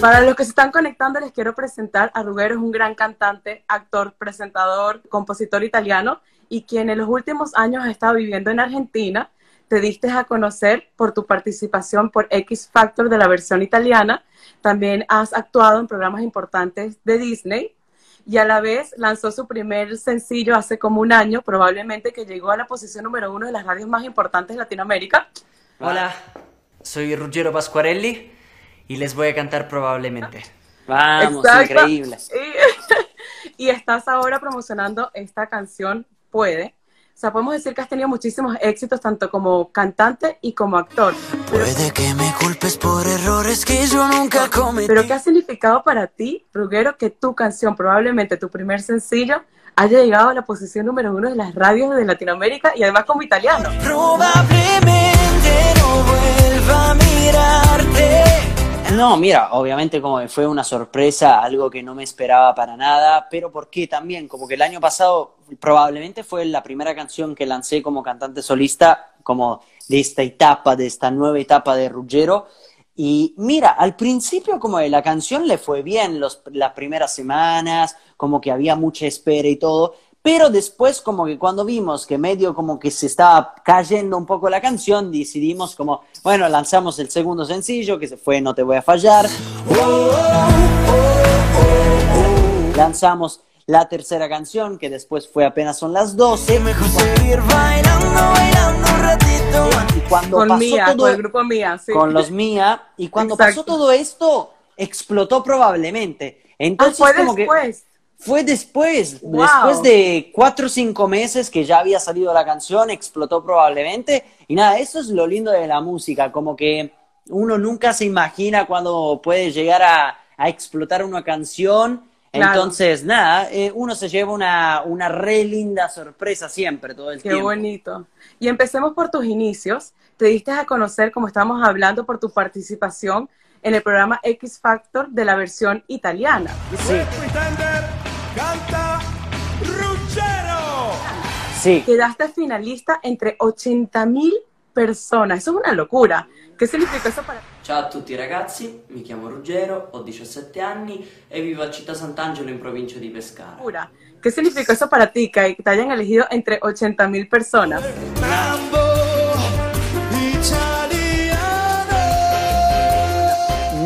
Para los que se están conectando, les quiero presentar a Ruggero, es un gran cantante, actor, presentador, compositor italiano y quien en los últimos años ha estado viviendo en Argentina. Te diste a conocer por tu participación por X Factor de la versión italiana. También has actuado en programas importantes de Disney y a la vez lanzó su primer sencillo hace como un año, probablemente que llegó a la posición número uno de las radios más importantes de Latinoamérica. Hola, soy Ruggero Pasquarelli y les voy a cantar probablemente. Vamos, Exacto. increíble. Y, y estás ahora promocionando esta canción Puede. O sea, podemos decir que has tenido muchísimos éxitos tanto como cantante y como actor. Puede que me culpes por errores que yo nunca cometí. Pero ¿qué ha significado para ti, Ruggero, que tu canción, probablemente tu primer sencillo, haya llegado a la posición número uno de las radios de Latinoamérica y además como italiano? Probablemente no vuelva a mirarte. No, mira, obviamente como fue una sorpresa, algo que no me esperaba para nada, pero porque también, como que el año pasado probablemente fue la primera canción que lancé como cantante solista, como de esta etapa, de esta nueva etapa de Ruggero. Y mira, al principio como que la canción le fue bien los, las primeras semanas, como que había mucha espera y todo, pero después como que cuando vimos que medio como que se estaba cayendo un poco la canción, decidimos como, bueno, lanzamos el segundo sencillo que se fue No te voy a fallar. Lanzamos la tercera canción que después fue apenas son las 12. Mejor seguir bailando, bailando un ratito. Y cuando Con pasó Mía, todo con el grupo Mía, sí. con los Mía y cuando Exacto. pasó todo esto explotó probablemente. Ah, Entonces fue como que. Fue después, Wow. después de cuatro o cinco meses que ya había salido la canción, explotó probablemente. Y nada, eso es lo lindo de la música, como que uno nunca se imagina cuando puede llegar a, a explotar una canción. Claro. Entonces, nada, eh, uno se lleva una, una re linda sorpresa siempre, todo el Qué tiempo. bonito. Y empecemos por tus inicios. Te diste a conocer, como estamos hablando, por tu participación en el programa X Factor de la versión italiana. Sí, canta Ruggero. sí. Quedaste finalista entre 80 mil personas. Eso es una locura. ¿Qué significa eso para Ciao a tutti ragazzi, mi chiamo Ruggero, ho 17 anni e vivo a Città Sant'Angelo in provincia di Pescara. ¿Qué significa eso para ti, que te hayan elegido entre 80 mil personas?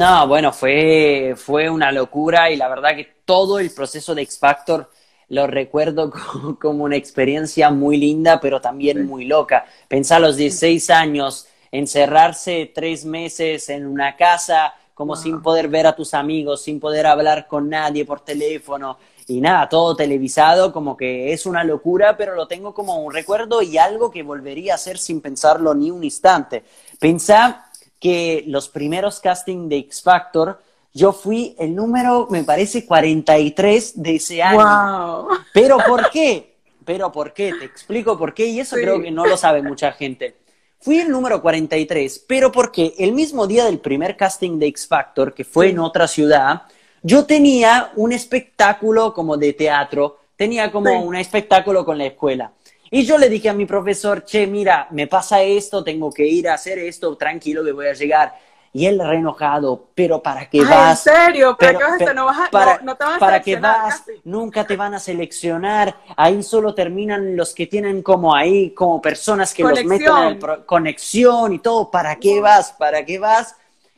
No, bueno, fue, fue una locura y la verdad que todo el proceso de X Factor lo recuerdo co- como una experiencia muy linda, pero también muy loca. Pensar a los 16 años, encerrarse tres meses en una casa, como sin poder ver a tus amigos, sin poder hablar con nadie por teléfono y nada, todo televisado, como que es una locura, pero lo tengo como un recuerdo y algo que volvería a hacer sin pensarlo ni un instante. Pensá que los primeros castings de X Factor, yo fui el número, me parece, 43 de ese año. ¡Wow! ¿Pero por qué? ¿Pero por qué? Te explico por qué y eso Sí. creo que no lo sabe mucha gente. Fui el número 43, pero porque el mismo día del primer casting de X Factor, que fue en otra ciudad, yo tenía un espectáculo como de teatro, tenía como Sí. un espectáculo con la escuela. Y yo le dije a mi profesor, che, mira, me pasa esto, tengo que ir a hacer esto, tranquilo que voy a llegar. Y él re enojado, pero ¿para qué Ay, vas? ¿En serio? ¿Para qué vas a? ¿No, vas para, no, no te van a para seleccionar vas, casi? nunca te van a seleccionar, ahí solo terminan los que tienen como ahí, como personas que los meten en Conexión. pro- conexión y todo, ¿para qué vas? ¿Para qué vas?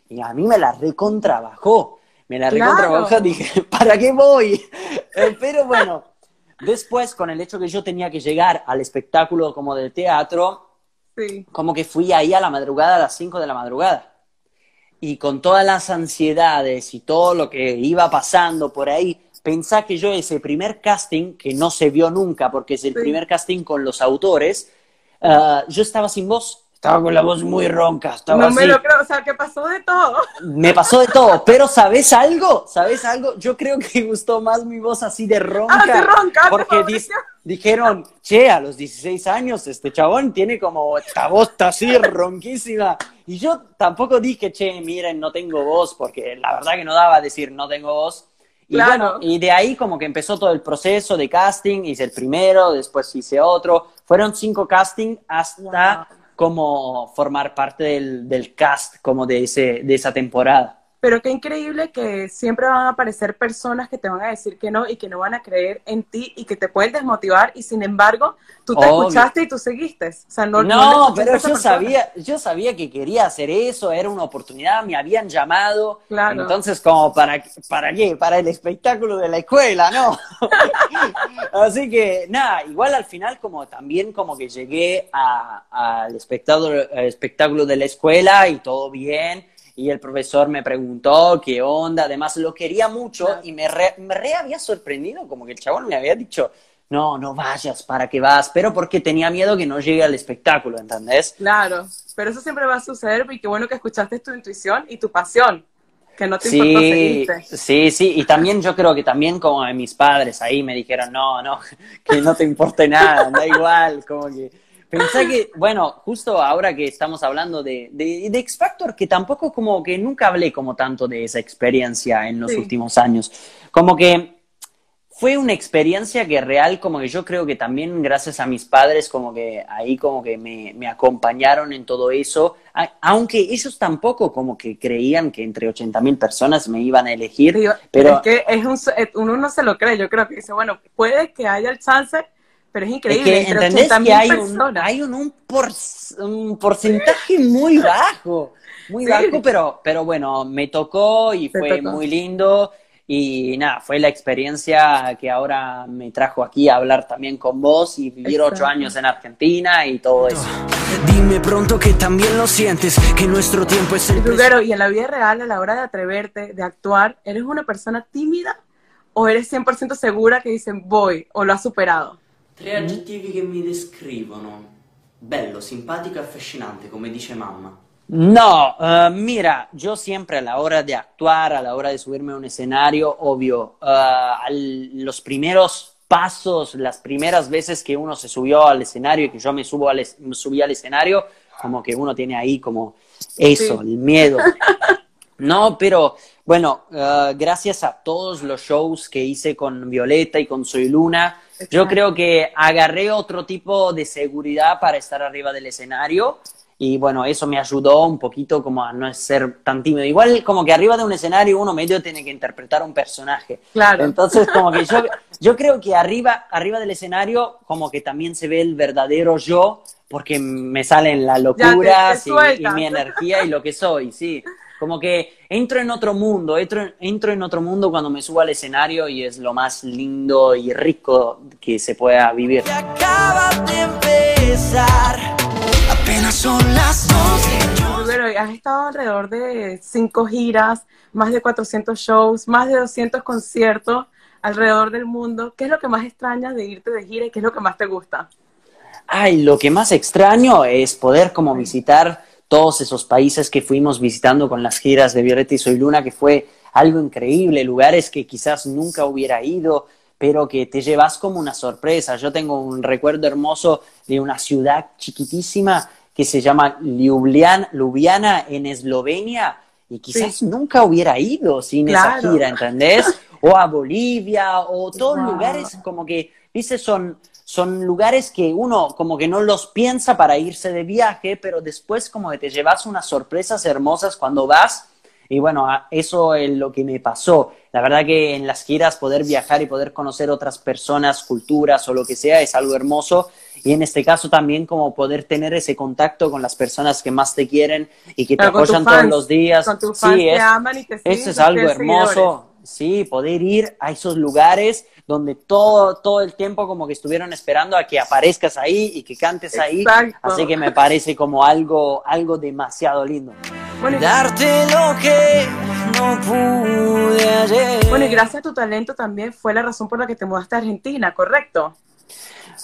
Y a mí me la recontrabajó, me la Claro. recontrabajó, dije, ¿para qué voy? Pero bueno, después con el hecho que yo tenía que llegar al espectáculo como de teatro, Sí. como que fui ahí a la madrugada, a las 5 de la madrugada. Y con todas las ansiedades y todo lo que iba pasando por ahí, pensá que yo ese primer casting, que no se vio nunca porque es el Sí. primer casting con los autores, ah, yo estaba sin voz, estaba con la voz muy ronca, estaba No así. me lo creo, o sea, que pasó de todo. Me pasó de todo, pero ¿sabes algo? ¿Sabes algo? Yo creo que gustó más mi voz así de ronca. Ah, sí, ronca, Porque di- dijeron, che, a los 16 años este chabón tiene como esta voz está así ronquísima. Y yo tampoco dije, che, miren, no tengo voz, porque la verdad que no daba a decir no tengo voz. Y Claro. bueno, y de ahí como que empezó todo el proceso de casting, hice el primero, después hice otro. Fueron cinco castings hasta como formar parte del, del cast como de, ese, de esa temporada. Pero qué increíble que siempre van a aparecer personas que te van a decir que no y que no van a creer en ti y que te pueden desmotivar y sin embargo tú te Obvio. escuchaste y tú seguiste. O sea, no, No, no pero a yo persona. sabía, yo sabía que quería hacer eso, era una oportunidad, me habían llamado, Claro. entonces como para para qué, para el espectáculo de la escuela, ¿no? Así que nada, igual al final como también como que llegué a- al espectáculo, al espectáculo de la escuela y todo bien. Y el profesor me preguntó qué onda, además lo quería mucho y me re, me re había sorprendido, como que el chabón me había dicho, no, no vayas, ¿para qué vas? Pero porque tenía miedo que no llegue al espectáculo, ¿entendés? Claro, pero eso siempre va a suceder y qué bueno que escuchaste tu intuición y tu pasión, que no te importó Sí, sí, sí, y también yo creo que también como mis padres ahí me dijeron, no, no, que no te importe nada, da igual, como que pensé que, bueno, justo ahora que estamos hablando de, de, de X Factor, que tampoco como que nunca hablé como tanto de esa experiencia en los Sí. últimos años, como que fue una experiencia que real, como que yo creo que también gracias a mis padres, como que ahí como que me, me acompañaron en todo eso, a- aunque ellos tampoco como que creían que entre 80 mil personas me iban a elegir, Digo, pero es que es un, uno no se lo cree, yo creo que dice, bueno, puede que haya el chance, pero es es increíble, que entendés 80.000 que hay un, hay un, un, por- un porcentaje muy bajo, muy Sí. bajo, pero, pero bueno, me tocó y fue tocó. muy lindo. Y nada, fue la experiencia que ahora me trajo aquí a hablar también con vos y vivir ocho años en Argentina y todo eso. Dime pronto que también lo sientes, que nuestro tiempo es el. Ruggero, y en la vida real, a la hora de atreverte, de actuar, ¿eres una persona tímida o eres 100% segura que dicen voy o lo has superado? Tre aggettivi che mi descrivono. Bello, simpatico e affascinante, come dice mamma. No, eh, mira, yo siempre a la hora de actuar, a la hora de subirme a un escenario, obvio, eh, al- los primeros pasos, las primeras veces que uno se subió al escenario y que yo me subo al es- subí al escenario, como que uno tiene ahí como eso, Sí. el miedo. No, pero bueno, eh, gracias a todos los shows que hice con Violeta y con Soy Luna, yo Exacto. creo que agarré otro tipo de seguridad para estar arriba del escenario y bueno, eso me ayudó un poquito como a no ser tan tímido. Igual como que arriba de un escenario uno medio tiene que interpretar un personaje. Claro. Entonces como que yo, yo creo que arriba, arriba del escenario como que también se ve el verdadero yo porque me salen las locuras te y- y, sueltas. mi energía y lo que soy, sí. Como que entro en otro mundo, entro, entro en otro mundo cuando me subo al escenario y es lo más lindo y rico que se pueda vivir. Que acaba de empezar. Apenas son las dos. Ruggero, has estado alrededor de cinco giras, más de 400 shows, más de 200 conciertos alrededor del mundo. ¿Qué es lo que más extrañas de irte de gira y qué es lo que más te gusta? Ay, lo que más extraño es poder como visitar todos esos países que fuimos visitando con las giras de Violeta y Soy Luna, que fue algo increíble, lugares que quizás nunca hubiera ido, pero que te llevas como una sorpresa. Yo tengo un recuerdo hermoso de una ciudad chiquitísima que se llama Ljubljana, Ljubljana en Eslovenia, y quizás nunca hubiera ido sin esa gira, ¿entendés? O a Bolivia, o todos Wow. lugares como que, viste, son, son lugares que uno como que no los piensa para irse de viaje, pero después como que te llevas unas sorpresas hermosas cuando vas. Y bueno, eso es lo que me pasó. La verdad que en las giras poder viajar y poder conocer otras personas, culturas o lo que sea es algo hermoso. Y en este caso también como poder tener ese contacto con las personas que más te quieren y que te apoyan todos fans, los días. con tus Sí, fans que es- aman y te eso es algo hermoso. seguidores. Sí, poder ir a esos lugares donde todo, todo el tiempo como que estuvieron esperando a que aparezcas ahí y que cantes ahí. Exacto. Así que me parece como algo, algo demasiado lindo. Bueno, Darte lo que no pude ayer. bueno, y gracias a tu talento también fue la razón por la que te mudaste a Argentina, ¿correcto?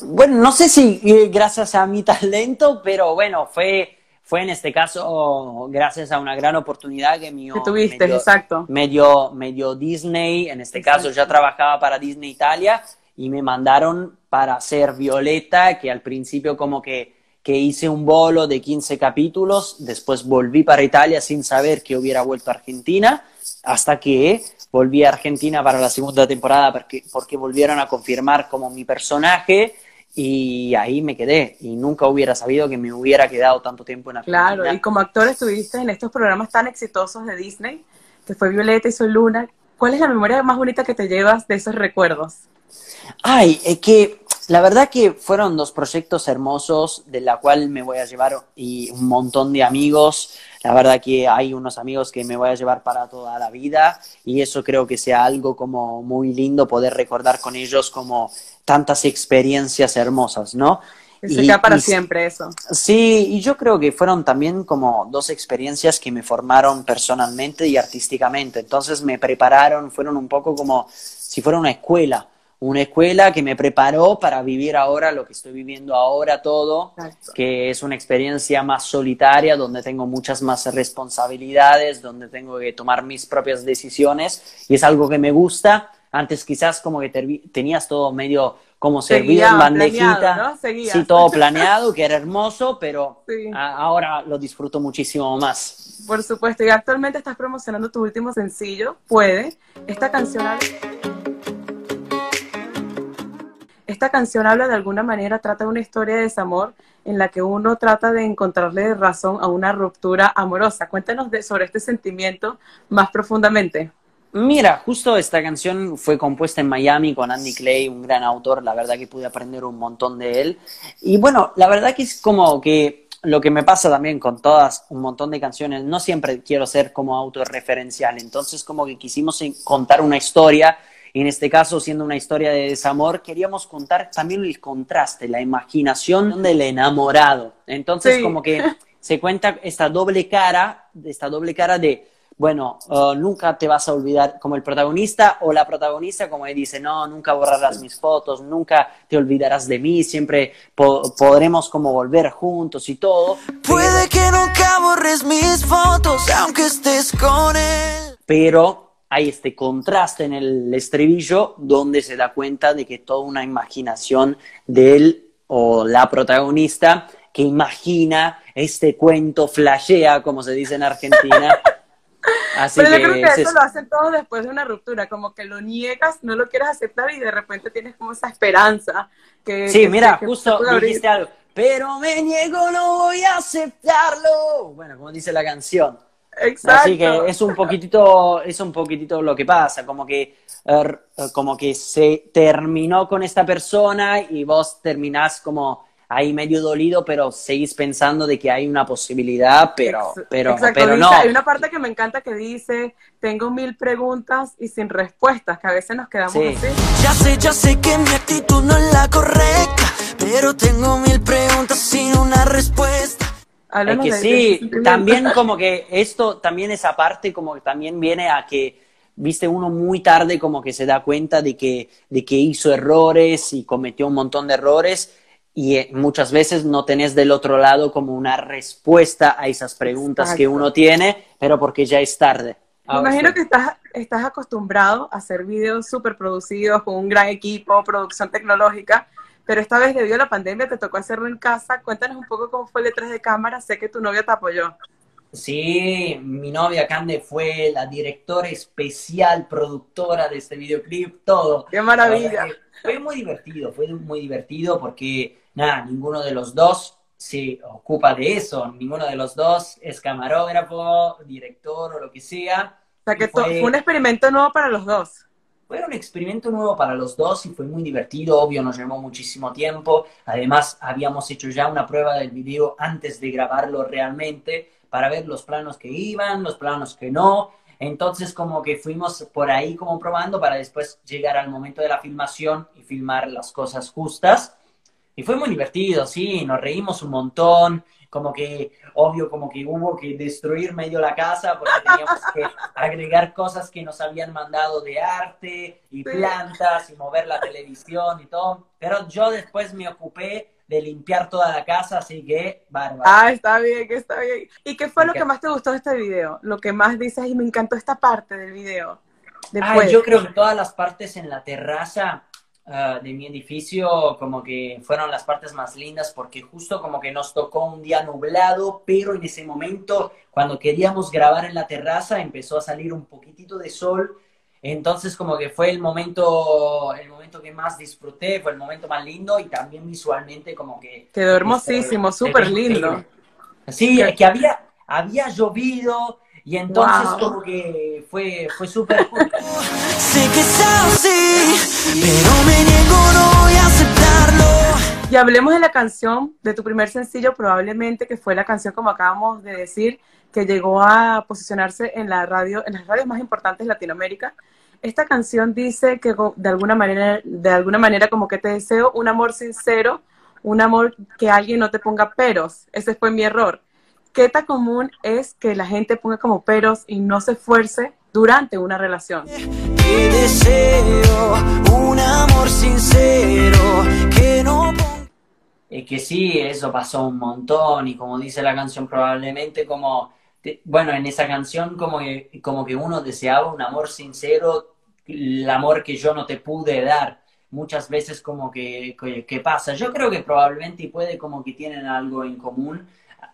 Bueno, no sé si eh, gracias a mi talento, pero bueno, fue, fue en este caso gracias a una gran oportunidad que mi Que tuviste, exacto. me dio, me dio Disney, en este caso ya trabajaba para Disney Italia y me mandaron para hacer Violeta, que al principio como que, que hice un bolo de 15 capítulos, después volví para Italia sin saber que hubiera vuelto a Argentina, hasta que volví a Argentina para la segunda temporada porque, porque volvieron a confirmar como mi personaje y ahí me quedé y nunca hubiera sabido que me hubiera quedado tanto tiempo en Argentina. Claro, y como actor estuviste en estos programas tan exitosos de Disney, que fue Violeta y Soy Luna. ¿Cuál es la memoria más bonita que te llevas de esos recuerdos? Ay, es que la verdad que fueron dos proyectos hermosos de la cual me voy a llevar y un montón de amigos. La verdad que hay unos amigos que me voy a llevar para toda la vida y eso creo que sea algo como muy lindo poder recordar con ellos como tantas experiencias hermosas, ¿no? Se queda para siempre eso. Sí, y yo creo que fueron también como dos experiencias que me formaron personalmente y artísticamente. Entonces me prepararon, fueron un poco como si fuera una escuela una escuela que me preparó para vivir ahora lo que estoy viviendo ahora todo, que es una experiencia más solitaria, donde tengo muchas más responsabilidades, donde tengo que tomar mis propias decisiones y es algo que me gusta. Antes quizás como que tenías todo medio como servido en bandejita, sí, todo planeado, que era hermoso, pero ahora lo disfruto muchísimo más. Por supuesto, y actualmente estás promocionando tu último sencillo, Puede. Esta canción... Esta canción habla de alguna manera, trata de una historia de desamor en la que uno trata de encontrarle razón a una ruptura amorosa. Cuéntanos sobre este sentimiento más profundamente. Mira, justo esta canción fue compuesta en Miami con Andy Clay, un gran autor, la verdad que pude aprender un montón de él. Y bueno, la verdad que es como que lo que me pasa también con todas un montón de canciones, no siempre quiero ser como autorreferencial, entonces como que quisimos contar una historia en este caso, siendo una historia de desamor, queríamos contar también el contraste, la imaginación del enamorado. Entonces, como que se cuenta esta doble cara, esta doble cara de, bueno, uh, nunca te vas a olvidar como el protagonista o la protagonista como dice, no, nunca borrarás mis fotos, nunca te olvidarás de mí, siempre podremos como volver juntos y todo. Puede que nunca borres mis fotos, aunque estés con él. Pero hay este contraste en el estribillo donde se da cuenta de que toda una imaginación de él o la protagonista que imagina este cuento, flashea, como se dice en Argentina. Así Pero yo creo que eso lo hacen todos después de una ruptura, como que lo niegas, no lo quieres aceptar y de repente tienes como esa esperanza. Que, sí, mira, justo dijiste algo, pero me niego, no voy a aceptarlo. Bueno, como dice la canción. Así que es un poquitito, es un poquitito lo que pasa, como que, er, como que se terminó con esta persona y vos terminás como ahí medio dolido, pero seguís pensando de que hay una posibilidad, pero, pero, pero no. Hay una parte que me encanta que dice, tengo mil preguntas y sin respuestas, que a veces nos quedamos así. Ya sé, ya sé que mi actitud no es la correcta, pero tengo mil preguntas sin una respuesta es que sí, también como que esto, también esa parte como que también viene a que, viste, uno muy tarde como que se da cuenta de que, de que hizo errores y cometió un montón de errores y eh, muchas veces no tenés del otro lado como una respuesta a esas preguntas que uno tiene, pero porque ya es tarde. Me imagino que estás, estás acostumbrado a hacer videos súper producidos con un gran equipo, producción tecnológica, pero esta vez debido a la pandemia te tocó hacerlo en casa. Cuéntanos un poco cómo fue el detrás de cámara. Sé que tu novia te apoyó. Sí, mi novia Cande fue la directora especial, productora de este videoclip, todo. ¡Qué maravilla! Fue muy divertido, fue muy divertido porque, nada, ninguno de los dos se ocupa de eso, ninguno de los dos es camarógrafo, director o lo que sea. O sea que fue un experimento nuevo para los dos. Fue un experimento nuevo para los dos y fue muy divertido, obvio, nos llevó muchísimo tiempo. Además, habíamos hecho ya una prueba del video antes de grabarlo realmente para ver los planos que iban, los planos que no. Entonces, como que fuimos por ahí como probando para después llegar al momento de la filmación y filmar las cosas justas. Y fue muy divertido, sí, nos reímos un montón, como que, obvio, como que hubo que destruir medio la casa porque teníamos que agregar cosas que nos habían mandado de arte y plantas y mover la televisión y todo. Pero yo después me ocupé de limpiar toda la casa, así que bárbaro. Ah, está bien, está bien. ¿Y qué fue lo que más te gustó de este video? Lo que más dices y me encantó esta parte del video. Ah, yo creo que todas las partes en la terraza Ah, de mi edificio como que fueron las partes más lindas porque justo como que nos tocó un día nublado, pero en ese momento cuando queríamos grabar en la terraza empezó a salir un poquitito de sol, entonces como que fue el momento, el momento que más disfruté, fue el momento más lindo y también visualmente como que... Quedó hermosísimo, súper lindo. Sí, que había, había llovido, Y entonces Wow. como que fue, fue súper cool. Sé que es así, pero me niego, no voy a aceptarlo. Y hablemos de la canción, de tu primer sencillo, probablemente que fue la canción, como acabamos de decir, que llegó a posicionarse en la radio, en las radios más importantes de Latinoamérica. Esta canción dice que de alguna manera, de alguna manera como que te deseo un amor sincero, un amor que alguien no te ponga peros. Ese fue mi error. ¿Qué tan común es que la gente ponga como peros y no se esfuerce durante una relación? Que deseo un amor sincero, que no Es que sí, eso pasó un montón y como dice la canción probablemente como, te- bueno, en esa canción como que, como que uno deseaba un amor sincero, el amor que yo no te pude dar. Muchas veces como que, que, que pasa. Yo creo que probablemente puede como que tienen algo en común.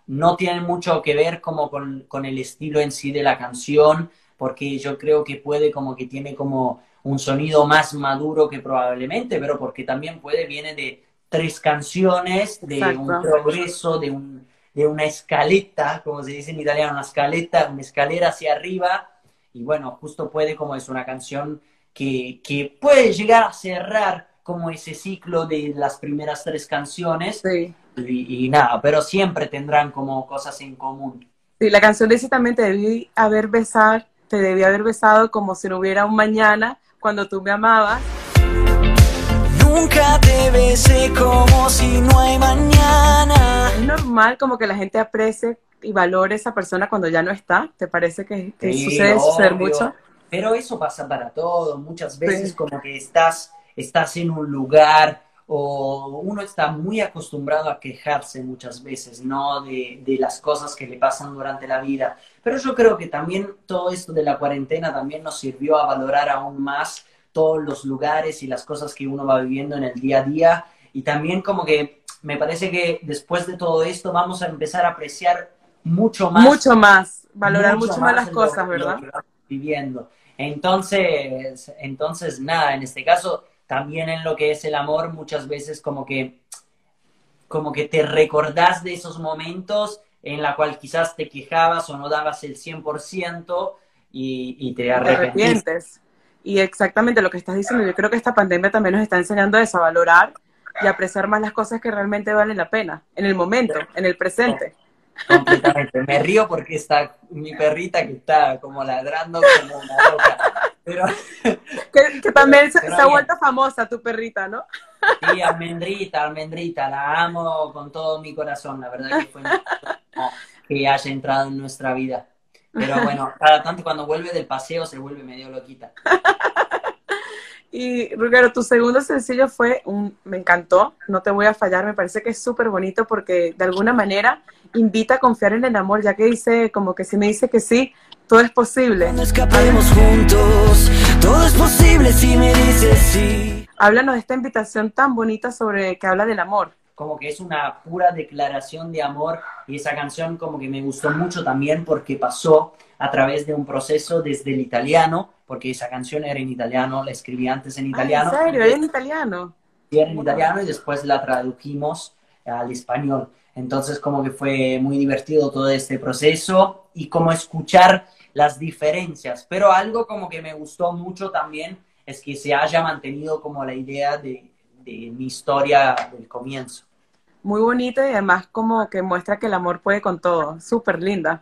No tienen mucho que ver como con, con el estilo en sí de la canción, porque yo creo que puede como que tiene como un sonido más maduro que probablemente, pero porque también puede, viene de tres canciones, de un progreso, de, un, de una escaleta, como se dice en italiano, una escaleta, una escalera hacia arriba, y bueno, justo puede como es una canción que, que puede llegar a cerrar como ese ciclo de las primeras tres canciones, Sí. Y, y nada, pero siempre tendrán como cosas en común. Sí, la canción dice también te debí haber besar, te debí haber besado como si no hubiera un mañana cuando tú me amabas. Nunca te besé como si no hay mañana. Es normal como que la gente aprecie y valore a esa persona cuando ya no está. ¿Te parece que, que Sí, sucede suceder obvio. mucho? Pero eso pasa para todo. Muchas veces Sí. como que estás, estás en un lugar o uno está muy acostumbrado a quejarse muchas veces, ¿no? De, de las cosas que le pasan durante la vida. Pero yo creo que también todo esto de la cuarentena también nos sirvió a valorar aún más todos los lugares y las cosas que uno va viviendo en el día a día. Y también como que me parece que después de todo esto vamos a empezar a apreciar mucho más Mucho más, valorar mucho, más las lo- cosas, ¿verdad? viviendo. Entonces, entonces, nada, en este caso, también en lo que es el amor, muchas veces como que, como que te recordás de esos momentos en la cual quizás te quejabas o no dabas el 100% y, y te arrepientes. Y exactamente lo que estás diciendo, yo creo que esta pandemia también nos está enseñando a eso, a valorar y apreciar más las cosas que realmente valen la pena, en el momento, en el presente. Completamente. Me río porque está mi perrita que está como ladrando como una loca. Pero Que, que también se, Pero se ha vuelto famosa tu perrita, ¿no? Sí, almendrita, almendrita, la amo con todo mi corazón, la verdad que fue que haya entrado en nuestra vida. Pero bueno, cada tanto cuando vuelve del paseo se vuelve medio loquita. Y Ruggero, tu segundo sencillo fue un, me encantó, no te voy a fallar, me parece que es súper bonito porque de alguna manera invita a confiar en el amor, ya que dice como que si me dice que sí, todo es posible. Cuando escapemos juntos, todo es posible si me dices sí. Háblanos de esta invitación tan bonita sobre que habla del amor. Como que es una pura declaración de amor y esa canción como que me gustó mucho también porque pasó a través de un proceso desde el italiano, porque esa canción era en italiano, la escribí antes en italiano. Ah, ¿En serio? ¿Era en italiano? Sí, era en italiano y después la tradujimos al español. Entonces como que fue muy divertido todo este proceso y como escuchar las diferencias. Pero algo como que me gustó mucho también es que se haya mantenido como la idea de, de mi historia del comienzo. Muy bonita y además como que muestra que el amor puede con todo. Súper linda.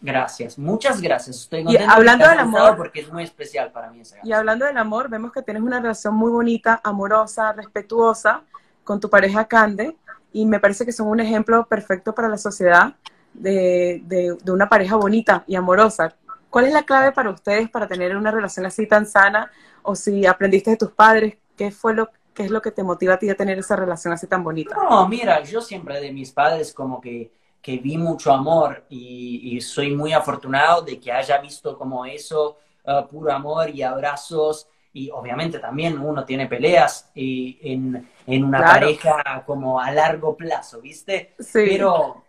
Gracias, muchas gracias. Estoy Y hablando del amor- porque es muy especial para mí esa Y hablando del amor, vemos que tienes una relación muy bonita, amorosa, respetuosa con tu pareja Cande y me parece que son un ejemplo perfecto para la sociedad de, de- de una pareja bonita y amorosa. ¿Cuál es la clave para ustedes para tener una relación así tan sana? O si aprendiste de tus padres, ¿qué fue lo qué es lo que te motiva a ti a tener esa relación así tan bonita? No, mira, yo siempre de mis padres como que, que vi mucho amor y, y soy muy afortunado de que haya visto como eso, uh, puro amor y abrazos. Y obviamente también uno tiene peleas y en, en una Claro. pareja como a largo plazo, ¿viste? Sí. Pero,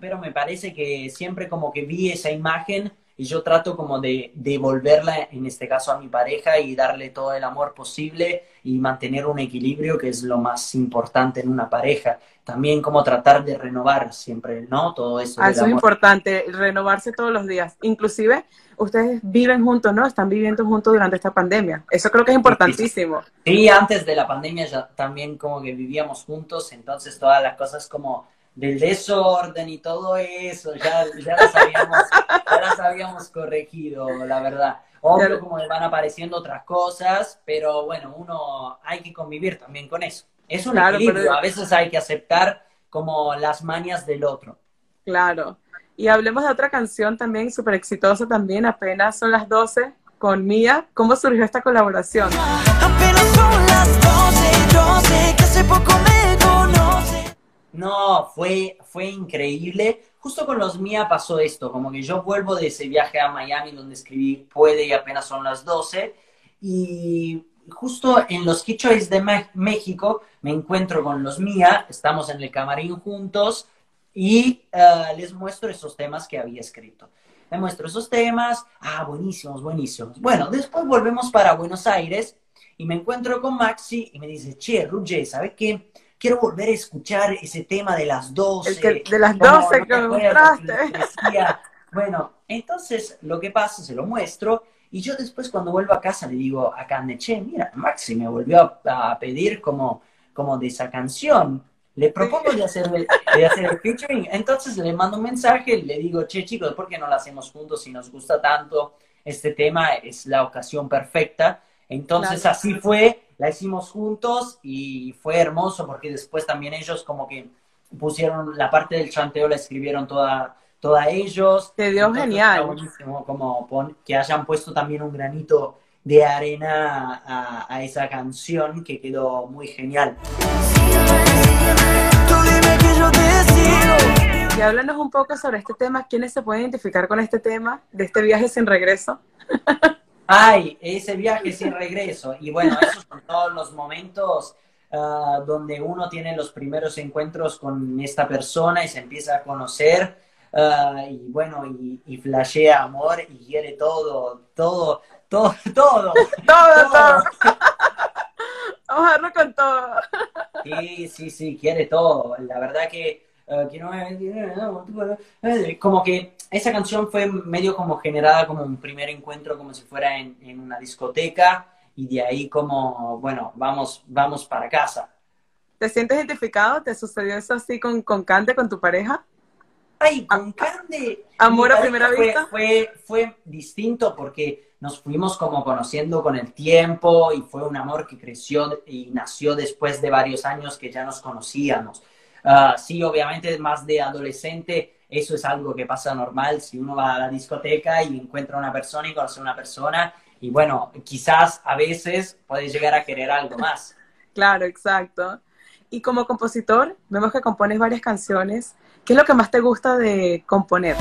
pero me parece que siempre como que vi esa imagen y yo trato como de devolverla, en este caso a mi pareja, y darle todo el amor posible y mantener un equilibrio que es lo más importante en una pareja. También como tratar de renovar siempre, ¿no? Todo eso. Ah, eso es importante, renovarse todos los días. Inclusive, ustedes viven juntos, ¿no? Están viviendo juntos durante esta pandemia. Eso creo que es importantísimo. Sí, antes de la pandemia ya también como que vivíamos juntos, entonces todas las cosas como del desorden y todo eso, ya, ya, las, habíamos, ya las habíamos corregido, la verdad. Obvio Claro. como le van apareciendo otras cosas, pero bueno, uno hay que convivir también con eso. Es un Claro, equilibrio, pero- a veces hay que aceptar como las mañas del otro. Claro. Y hablemos de otra canción también súper exitosa también, apenas son las 12, con Mía. ¿Cómo surgió esta colaboración? Apenas son las 12, yo sé que hace poco me. No, fue, fue increíble. Justo con los Mía pasó esto, como que yo vuelvo de ese viaje a Miami donde escribí Puede y apenas son las 12 y justo en los Choice de Me- México me encuentro con los Mía, estamos en el camarín juntos y eh, les muestro esos temas que había escrito. Les muestro esos temas, ah, buenísimos, buenísimos. Bueno, después volvemos para Buenos Aires y me encuentro con Maxi y me dice, che, Ruggé, ¿sabes qué? Quiero volver a escuchar ese tema de las 12. El que- de las No, 12 no que decía. Bueno, entonces lo que pasa, se lo muestro y yo después cuando vuelvo a casa le digo a Cande, che, mira, Maxi me volvió a, a pedir como, como de esa canción. Le propongo de hacer, el, de hacer el featuring. Entonces le mando un mensaje le digo, che, chicos, ¿por qué no lo hacemos juntos si nos gusta tanto este tema? Es la ocasión perfecta. Entonces Claro. así fue, la hicimos juntos y fue hermoso porque después también ellos como que pusieron la parte del chanteo, la escribieron toda, toda ellos. Te dio Entonces, genial. buenísimo como pon- que hayan puesto también un granito de arena a, a esa canción que quedó muy genial. Y háblanos un poco sobre este tema. ¿Quiénes se pueden identificar con este tema de este viaje sin regreso? Ay, ese viaje sin regreso. Y bueno, esos son todos los momentos ah, donde uno tiene los primeros encuentros con esta persona y se empieza a conocer. ah, y bueno, y, y flashea amor y quiere todo, todo, todo, todo. Todo, todo. Vamos a darlo con todo. Sí, sí, sí, quiere todo. La verdad que, como que esa canción fue medio como generada como un primer encuentro, como si fuera en, en una discoteca, y de ahí como, bueno, vamos, vamos para casa. ¿Te sientes identificado? ¿Te sucedió eso así con, con Cante, con tu pareja? Ay, con Cande. Amor a primera fue- vista. Fue, fue distinto porque nos fuimos como conociendo con el tiempo y fue un amor que creció y nació después de varios años que ya nos conocíamos. Ah, sí, obviamente más de adolescente, eso es algo que pasa normal si uno va a la discoteca y encuentra a una persona y conoce a una persona y bueno, quizás a veces puede llegar a querer algo más. Claro, exacto. Y como compositor, vemos que compones varias canciones. ¿Qué es lo que más te gusta de componer?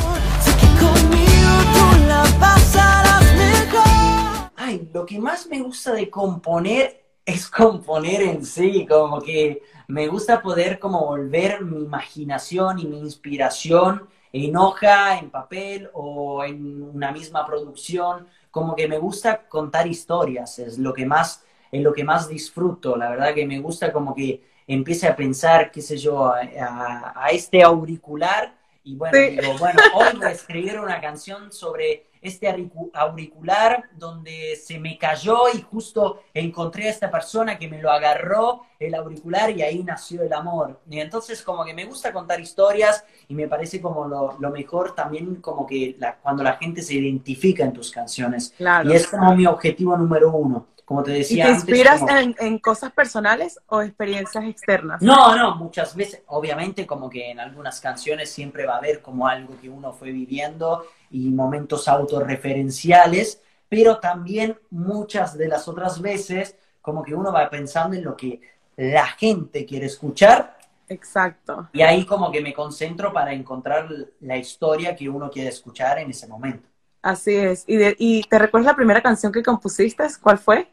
Ay, lo que más me gusta de componer es componer en sí, como que me gusta poder como volver mi imaginación y mi inspiración en hoja, en papel o en una misma producción, como que me gusta contar historias, es lo que más, es lo que más disfruto, la verdad que me gusta como que empiece a pensar, qué sé yo, a, a- a este auricular y bueno, Sí. digo, bueno, hoy voy a escribir una canción sobre este auricu- auricular donde se me cayó y justo encontré a esta persona que me lo agarró el auricular y ahí nació el amor. Y entonces como que me gusta contar historias y me parece como lo, lo mejor también como que la- cuando la gente se identifica en tus canciones. Claro. Y es como mi objetivo número uno. Como te ¿Y decía te antes, inspiras como- en, en cosas personales o experiencias externas? no, no, muchas veces, obviamente como que en algunas canciones siempre va a haber como algo que uno fue viviendo y momentos autorreferenciales, pero también muchas de las otras veces como que uno va pensando en lo que la gente quiere escuchar Exacto. y ahí como que me concentro para encontrar la historia que uno quiere escuchar en ese momento. Así es. ¿Y, de- y te recuerdas la primera canción que compusiste? ¿Cuál fue?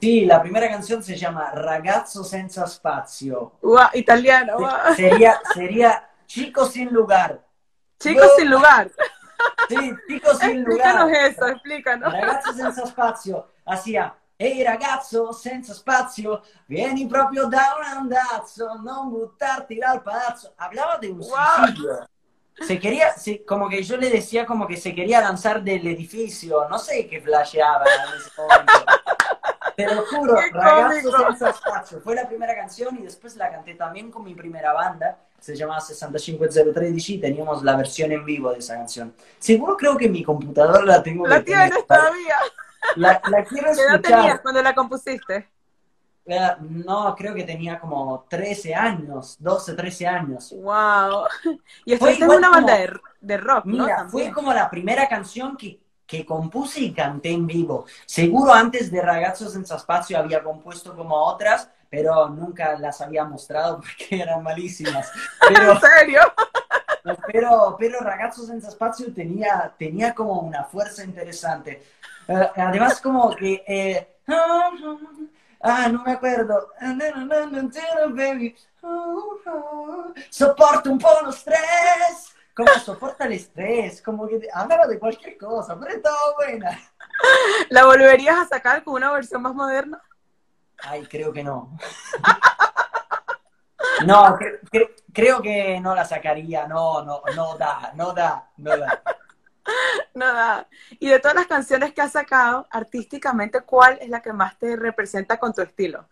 Sí, la primera canción se llama Ragazzo senza spazio. Guau, italiano. guau. Sería, sería Chico sin lugar. Chicos No. sin lugar. Sì, dico sin Explícanos lugar. eso, explícanos. Ragazzo senza spazio, hacía, ehi ragazzo senza spazio, vieni proprio da un andazzo, non buttarti dal palazzo. Hablaba de un Wow. suicidio. Se quería, se- como que yo le decía como que se quería lanzar del edificio, no sé qué flasheaba en ese momento. Te lo juro, Ragazzo senza spazio. Fue la primera canción y después la canté también con mi primera banda, se llamaba 65013, teníamos la versión en vivo de esa canción. Seguro creo que en mi computadora la tengo La tienes todavía. La, la quiero ¿Qué edad escuchar. tenías cuando la compusiste? Eh, No, creo que tenía como 13 años, 12, 13 años. Wow. Y estuviste en una como- banda de, de rock, ¿no? Mira, También. fue como la primera canción que, que compuse y canté en vivo. Seguro antes de Ragazzo Senza Spazio había compuesto como otras, pero nunca las había mostrado porque eran malísimas. Pero, ¿En serio? pero, pero Ragazzo Senza Spazio tenía, tenía como una fuerza interesante. Eh, además como que... eh, ah, no me acuerdo. Soporto un po' lo stress. Como soporta el estrés, como que hablaba de cualquier cosa, pero estaba buena. ¿La volverías a sacar con una versión más moderna? Ay, creo que no. No, cre- cre- creo que no la sacaría, no, no, no da, no da, no da. Nada. Y de todas las canciones que has sacado, artísticamente, ¿cuál es la que más te representa con tu estilo?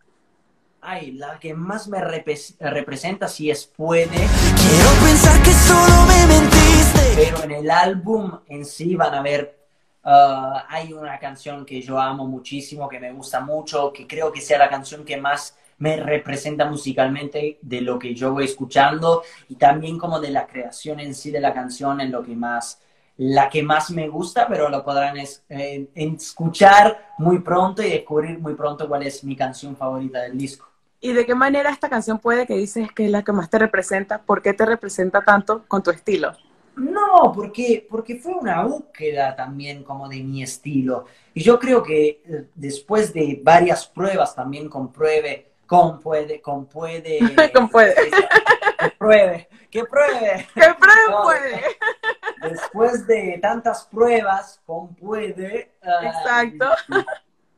Ay, la que más me representa, si es puede, Quiero pensar que solo me mentiste. pero en el álbum en sí van a ver, ah, hay una canción que yo amo muchísimo, que me gusta mucho, que creo que sea la canción que más me representa musicalmente de lo que yo voy escuchando y también como de la creación en sí de la canción en lo que más la que más me gusta, pero lo podrán es- escuchar muy pronto y descubrir muy pronto cuál es mi canción favorita del disco. ¿Y de qué manera esta canción puede que dices que es la que más te representa? ¿Por qué te representa tanto con tu estilo? No, porque, porque fue una búsqueda también como de mi estilo. Y yo creo que eh, después de varias pruebas también compruebe, compuede, compuede, Compuede. que pruebe, que pruebe. ¿Qué prueba No. puede? Después de tantas pruebas, compuede. ah, Exacto.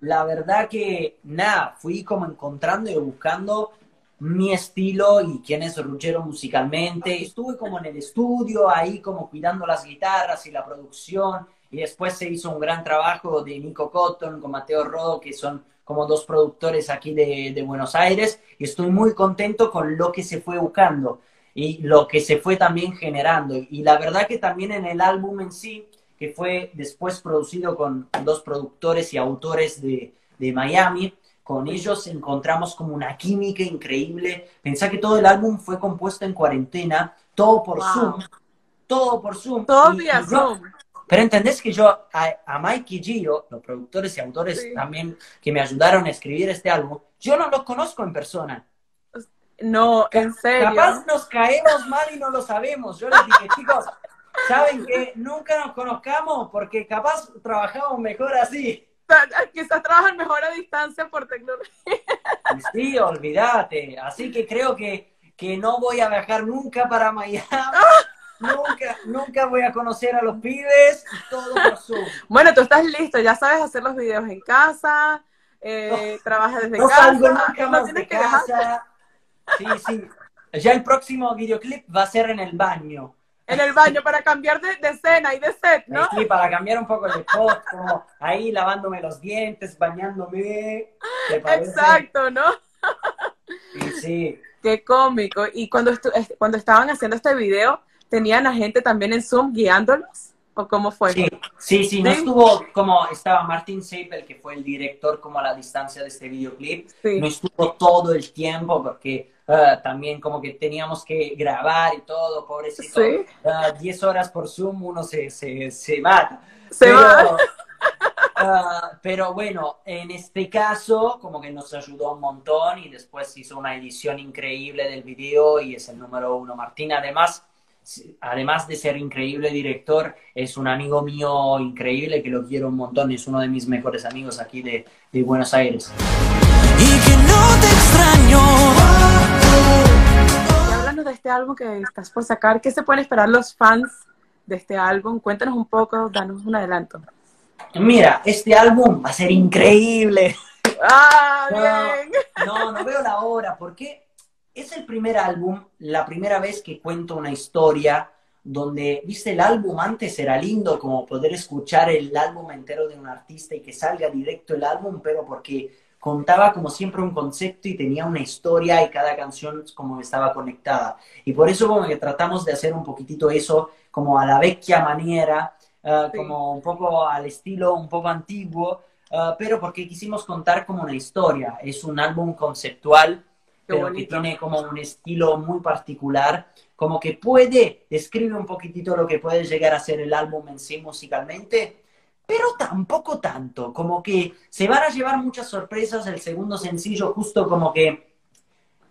La verdad que, nada, fui como encontrando y buscando mi estilo y quién es Ruggero musicalmente. Estuve como en el estudio, ahí como cuidando las guitarras y la producción. Y después se hizo un gran trabajo de Nico Cotton con Mateo Rodo, que son como dos productores aquí de, de Buenos Aires. Y estoy muy contento con lo que se fue buscando y lo que se fue también generando. Y la verdad que también en el álbum en sí, que fue después producido con dos productores y autores de, de Miami, con ellos encontramos como una química increíble. Pensá que todo el álbum fue compuesto en cuarentena, todo por Wow. Zoom, todo por Zoom. Todo vía Zoom. pero entendés que yo a, a Mike y Gio, los productores y autores Sí. también que me ayudaron a escribir este álbum, yo no los conozco en persona. No, en serio. Capaz nos caemos mal y no lo sabemos. Yo les dije, chicos, ¿saben que Nunca nos conozcamos porque capaz trabajamos mejor así. Quizás trabajan mejor a distancia por tecnología. Sí, olvídate. Así que creo que, que no voy a viajar nunca para Miami. Nunca, nunca voy a conocer a los pibes todo por Zoom. Bueno, tú estás listo, ya sabes hacer los videos en casa, eh, trabajas desde No casa, salgo nunca no más tienes de que casa. Sí, sí. Ya el próximo videoclip va a ser en el baño. En el baño para cambiar de, de escena y de set, ¿no? Sí, para cambiar un poco spot, como ahí lavándome los dientes, bañándome. Exacto, ¿no? Sí, sí. Qué cómico. Y cuando, estu- est- cuando estaban haciendo este video, ¿tenían a gente también en Zoom guiándolos? ¿O cómo fue? Sí, sí, sí, no estuvo como estaba Martin Seipel, que fue el director como a la distancia de este videoclip, Sí. no estuvo todo el tiempo porque eh, también como que teníamos que grabar y todo, pobrecito, Sí. Eh, 10 horas por Zoom uno se, se, se mata. Se pero, va. ah, pero bueno, en este caso como que nos ayudó un montón y después hizo una edición increíble del video y es el número uno. Martín además, además de ser increíble director, es un amigo mío increíble que lo quiero un montón, es uno de mis mejores amigos aquí de, de Buenos Aires. Y que no te extraño. Háblanos de este álbum que estás por sacar. ¿Qué se pueden esperar los fans de este álbum? Cuéntanos un poco, danos un adelanto. Mira, este álbum va a ser increíble. ¡Ah, No, bien! No, no veo la hora, porque es el primer álbum, la primera vez que cuento una historia donde, viste, el álbum antes era lindo, como poder escuchar el álbum entero de un artista y que salga directo el álbum, pero porque contaba como siempre un concepto y tenía una historia y cada canción como estaba conectada. Y por eso como que tratamos de hacer un poquitito eso como a la vecchia manera, eh, Sí. como un poco al estilo un poco antiguo, eh, pero porque quisimos contar como una historia. Es un álbum conceptual, Qué pero que bonito. tiene como un estilo muy particular, como que puede, describe un poquitito lo que puede llegar a ser el álbum en sí musicalmente, pero tampoco tanto, como que se van a llevar muchas sorpresas el segundo sencillo, justo como que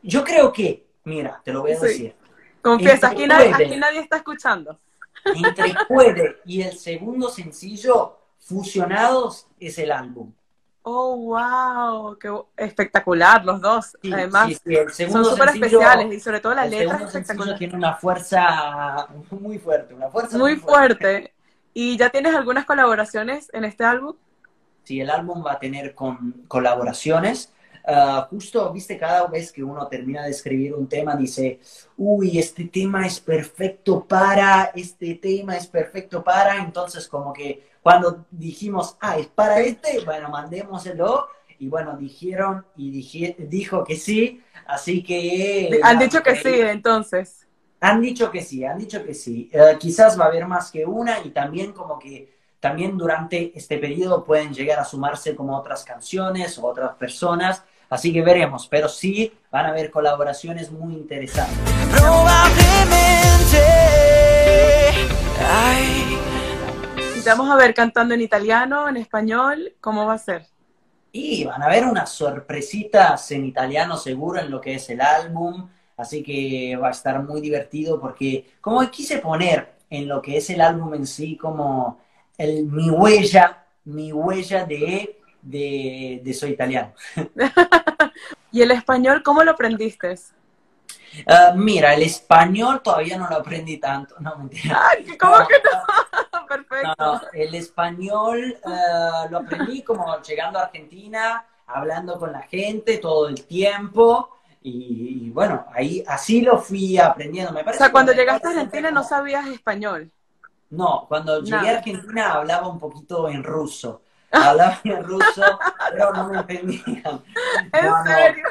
yo creo que, mira, te lo voy a Sí. decir, Confiesa, aquí, nadie- Puede. aquí nadie está escuchando. entre Puede y el segundo sencillo fusionados es el álbum. Oh, wow, qué espectacular los dos. Sí, Además, sí, sí, el son súper especiales y sobre todo la el letra es espectacular. tiene una fuerza muy fuerte, una fuerza Muy fuerte. ¿Y ya tienes algunas colaboraciones en este álbum? Sí, el álbum va a tener con, colaboraciones. Ah, justo, viste, cada vez que uno termina de escribir un tema, dice, uy, este tema es perfecto para, este tema es perfecto para. Entonces, como que cuando dijimos, ah, es para este, bueno, mandémoselo. Y bueno, dijeron y dije- dijo que sí. Así que... Han dicho que sí, entonces. Han dicho que sí, han dicho que sí. Eh, quizás va a haber más que una y también como que también durante este periodo pueden llegar a sumarse como otras canciones o otras personas. Así que veremos, pero sí van a haber colaboraciones muy interesantes. Probablemente. Ay. Y te vamos a ver cantando en italiano, en español, ¿cómo va a ser? Y van a haber unas sorpresitas en italiano seguro en lo que es el álbum, así que va a estar muy divertido porque como quise poner en lo que es el álbum en sí como el, mi huella, mi huella de, de, de soy italiano. ¿Y el español cómo lo aprendiste? Ah, mira, el español todavía no lo aprendí tanto, no mentira. Ay, ¿Cómo No, que no? Perfecto. No, el español eh, lo aprendí como llegando a Argentina, hablando con la gente todo el tiempo y, y bueno, ahí así lo fui aprendiendo. Me O sea, cuando llegaste a Argentina no sabías español. No, cuando llegué Nada. a Argentina hablaba un poquito en ruso. Hablaba en ruso, pero no me entendían. ¿En No, no, serio?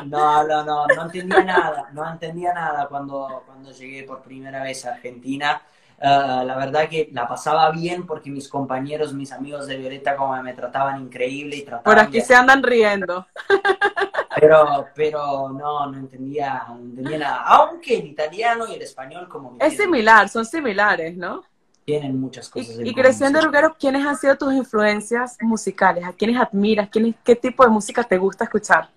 No, no, no, no entendía nada, no entendía nada cuando, cuando llegué por primera vez a Argentina. Ah, la verdad que la pasaba bien porque mis compañeros, mis amigos de Violeta como me trataban increíble y trataban Por aquí de- se andan riendo. pero, pero no, no entendía, no entendía nada. Aunque el italiano y el español como Es similar, son similares, ¿no? tienen muchas cosas Y, creciendo, sí. Ruggero, ¿quiénes han sido tus influencias musicales? ¿A quiénes admiras? ¿Quiénes, ¿Qué tipo de música te gusta escuchar?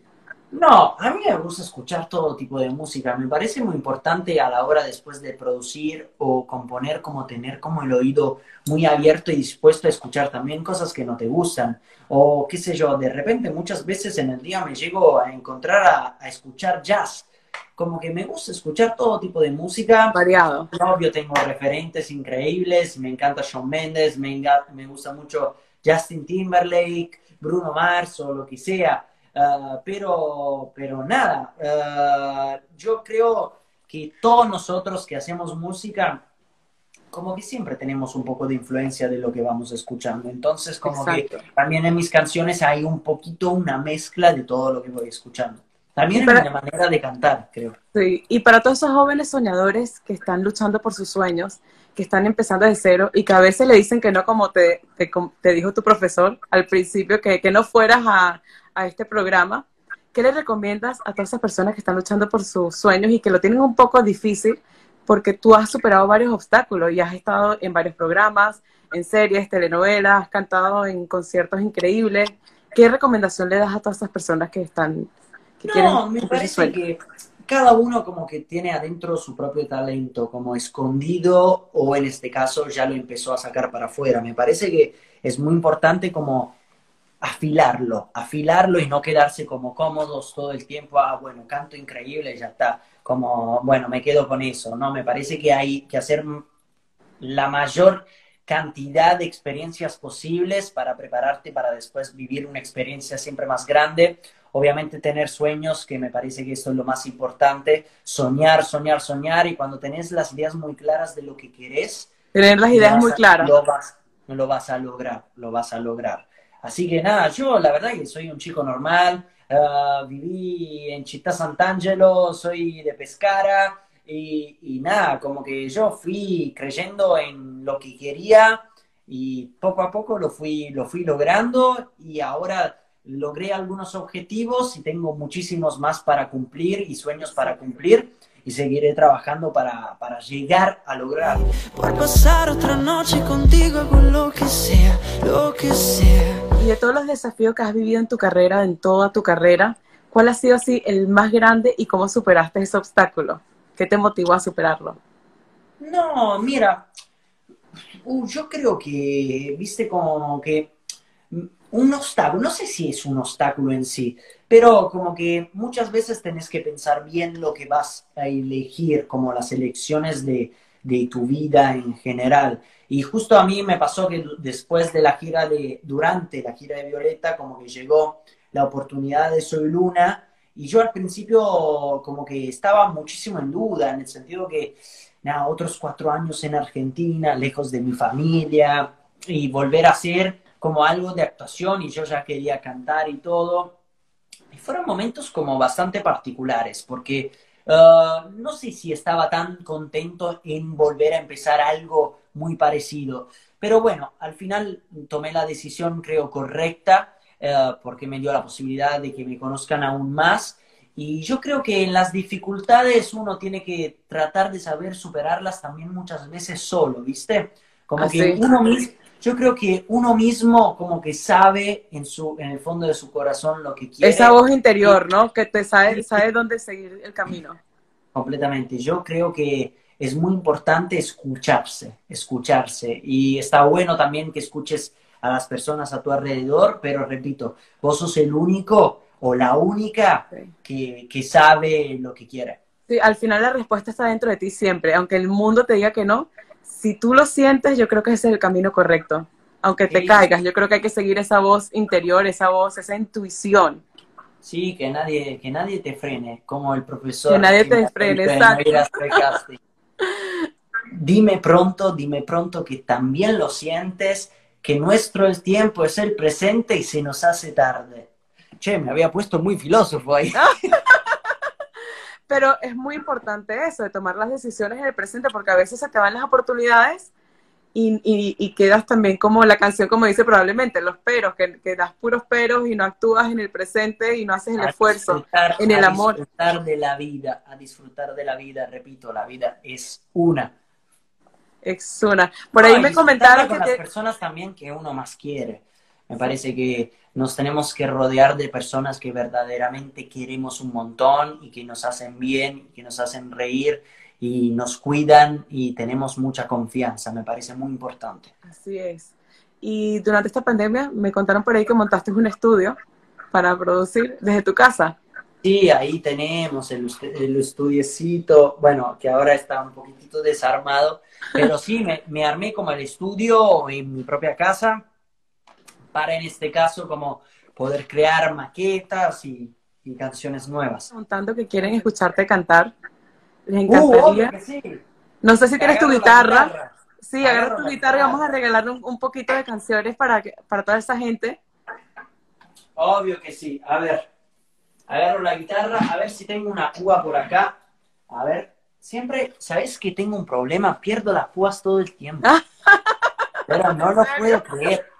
No, a mí me gusta escuchar todo tipo de música. Me parece muy importante a la hora después de producir o componer, como tener como el oído muy abierto y dispuesto a escuchar también cosas que no te gustan. O qué sé yo, de repente muchas veces en el día me llego a encontrar a, a escuchar jazz. Como que me gusta escuchar todo tipo de música. Variado. Obvio, tengo referentes increíbles. Me encanta Shawn Mendes, me, me gusta mucho Justin Timberlake, Bruno Mars o lo que sea. Ah, pero, pero nada, ah, yo creo que todos nosotros que hacemos música, como que siempre tenemos un poco de influencia de lo que vamos escuchando. Entonces, como Exacto. que también en mis canciones hay un poquito una mezcla de todo lo que voy escuchando. También Y en para- mi manera de cantar, creo. Sí, y para todos esos jóvenes soñadores que están luchando por sus sueños, que están empezando de cero y que a veces le dicen que no, como te, te, te dijo tu profesor al principio, que, que no fueras a, a este programa, ¿qué le recomiendas a todas esas personas que están luchando por sus sueños y que lo tienen un poco difícil porque tú has superado varios obstáculos y has estado en varios programas, en series, telenovelas, has cantado en conciertos increíbles? ¿Qué recomendación le das a todas esas personas que están que quieren No, me cumplir sus parece sueños? que cada uno como que tiene adentro su propio talento, como escondido o en este caso ya lo empezó a sacar para afuera. Me parece que es muy importante como afilarlo, afilarlo y no quedarse como cómodos todo el tiempo, ah, bueno, canto increíble, ya está, como, bueno, me quedo con eso, ¿no? Me parece que hay que hacer la mayor cantidad de experiencias posibles para prepararte para después vivir una experiencia siempre más grande. Obviamente tener sueños, que me parece que esto es lo más importante, soñar, soñar, soñar y cuando tenés las ideas muy claras de lo que querés, tener las ideas muy claras. Lo vas, lo vas a lograr, lo vas a lograr. Así que nada, yo la verdad que soy un chico normal, uh, viví en Città Sant'Angelo, soy de Pescara y, y, nada, como que yo fui creyendo en lo que quería y poco a poco lo fui, lo fui logrando y ahora logré algunos objetivos y tengo muchísimos más para cumplir y sueños para cumplir y seguiré trabajando para, para llegar a lograr. Por pasar otra noche contigo con lo que sea, lo que sea. Y de todos los desafíos que has vivido en tu carrera, en toda tu carrera, ¿cuál ha sido así el más grande y cómo superaste ese obstáculo? ¿Qué te motivó a superarlo? No, mira, uh, yo creo que, viste, como que un obstáculo, no sé si es un obstáculo en sí, pero como que muchas veces tenés que pensar bien lo que vas a elegir, como las elecciones de, de tu vida en general. Y justo a mí me pasó que después de la gira de, durante la gira de Violeta, como que llegó la oportunidad de Soy Luna, y yo al principio como que estaba muchísimo en duda, en el sentido que, nada, otros cuatro años en Argentina, lejos de mi familia, y volver a ser como algo de actuación, y yo ya quería cantar y todo. Y fueron momentos como bastante particulares, porque uh, no sé si estaba tan contento en volver a empezar algo muy parecido. Pero bueno, al final tomé la decisión, creo, correcta, uh, porque me dio la posibilidad de que me conozcan aún más. Y yo creo que en las dificultades uno tiene que tratar de saber superarlas también muchas veces solo, ¿viste? Como Así. que uno mismo, yo creo que uno mismo como que sabe en su en el fondo de su corazón lo que quiere. Esa voz interior, ¿no? Que te sabe, sabe dónde seguir el camino. Completamente. Yo creo que es muy importante escucharse, escucharse. Y está bueno también que escuches a las personas a tu alrededor, pero repito, vos sos el único o la única que, que sabe lo que quiere. Sí, al final la respuesta está dentro de ti siempre, aunque el mundo te diga que no. Si tú lo sientes, yo creo que ese es el camino correcto. Aunque te Sí. caigas, yo creo que hay que seguir esa voz interior, esa voz, esa intuición. Sí, que nadie, que nadie te frene, como el profesor. Que nadie te frene, exacto. Dime pronto, dime pronto que también lo sientes, que nuestro tiempo es el presente y se nos hace tarde. Che, me había puesto muy filósofo ahí. Pero es muy importante eso, de tomar las decisiones en el presente, porque a veces se te van las oportunidades y, y- y quedas también como la canción, como dice probablemente, los peros, que, que das puros peros y no actúas en el presente y no haces el A esfuerzo en el a amor. disfrutar de la vida, a disfrutar de la vida, repito, la vida es una. Es una. Por ahí No, y me comentaron con que las personas también que uno más quiere. Me parece que nos tenemos que rodear de personas que verdaderamente queremos un montón y que nos hacen bien, que nos hacen reír y nos cuidan y tenemos mucha confianza. Me parece muy importante. Así es. Y durante esta pandemia me contaron por ahí que montaste un estudio para producir desde tu casa. Sí, ahí tenemos el, el estudiecito, bueno, que ahora está un poquitito desarmado, pero sí, me, me armé como el estudio en mi propia casa para en este caso como poder crear maquetas y, y canciones nuevas. Contando que quieren escucharte cantar. Les Uh, encantaría. que sí. No sé si tienes tu guitarra. guitarra. Sí, agarra tu guitarra y vamos a regalarle un, un poquito de canciones para, que- para toda esa gente. Obvio que sí. A ver, agarro la guitarra, a ver si tengo una púa por acá. A ver, siempre, ¿sabes que tengo un problema? Pierdo las púas todo el tiempo. Pero no lo puedo creer.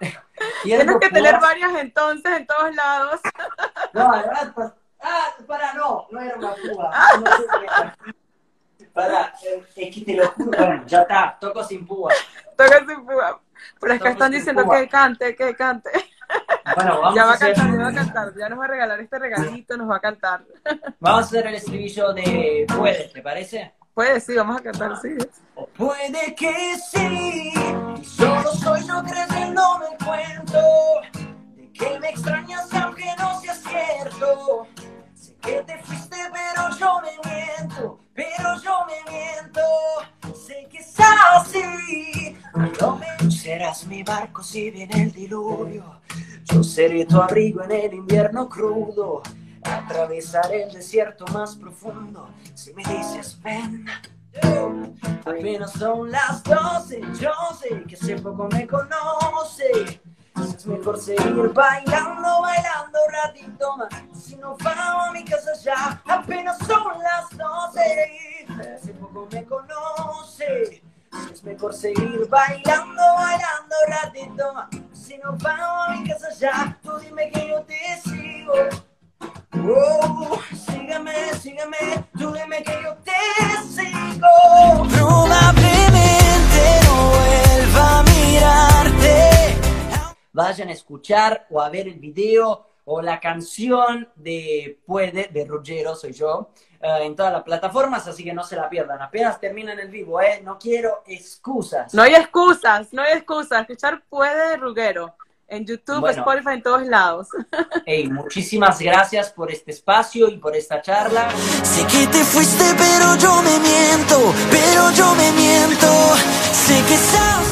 Tienes que tener varias entonces en todos lados. No, además, pa- ah, para, no, no era una púa. No sé qué era. Para, eh, es que te lo juro, bueno, ya está, toco sin púa. Toca sin púa. Pero es que Toco están diciendo púa. que cante, que cante. Bueno, vamos Ya va a a hacer, cantar, ya va a cantar. Ya nos va a regalar este regalito, nos va a cantar. vamos a hacer el estribillo de Puedes, ¿te parece? Puede, sí, vamos a cantar, sí. Puede que sí, solo soy no creyéndome el cuento de que me extrañas aunque no sea cierto. Sé que te fuiste, pero yo me miento, pero yo me miento. Sé que es así, barco si viene el diluvio. Yo seré tu abrigo en el invierno crudo. Atravesaré el desierto más profundo. Si me dices ven. Apenas son las doce, yo sé que hace poco me conoce. Es mejor seguir bailando, bailando ratito más. Si no vamos a mi casa ya, apenas son las doce. Hace poco me conoce. Es mejor seguir bailando, bailando ratito más. Si no vamos a mi casa ya, tú dime que yo te sigo. Oh, que yo te sigo. No a mirarte. Vayan a escuchar o a ver el video o la canción de Puede, de Ruggiero, soy yo, eh, en todas las plataformas, así que no se la pierdan. Apenas terminan el vivo, ¿eh? No quiero excusas. No hay excusas, no hay excusas. Escuchar puede de Ruguero. En YouTube, bueno, Spotify, en todos lados. Hey, muchísimas gracias por este espacio y por esta charla. Sé que te fuiste, pero yo me miento, pero yo me miento. Sé que sabes.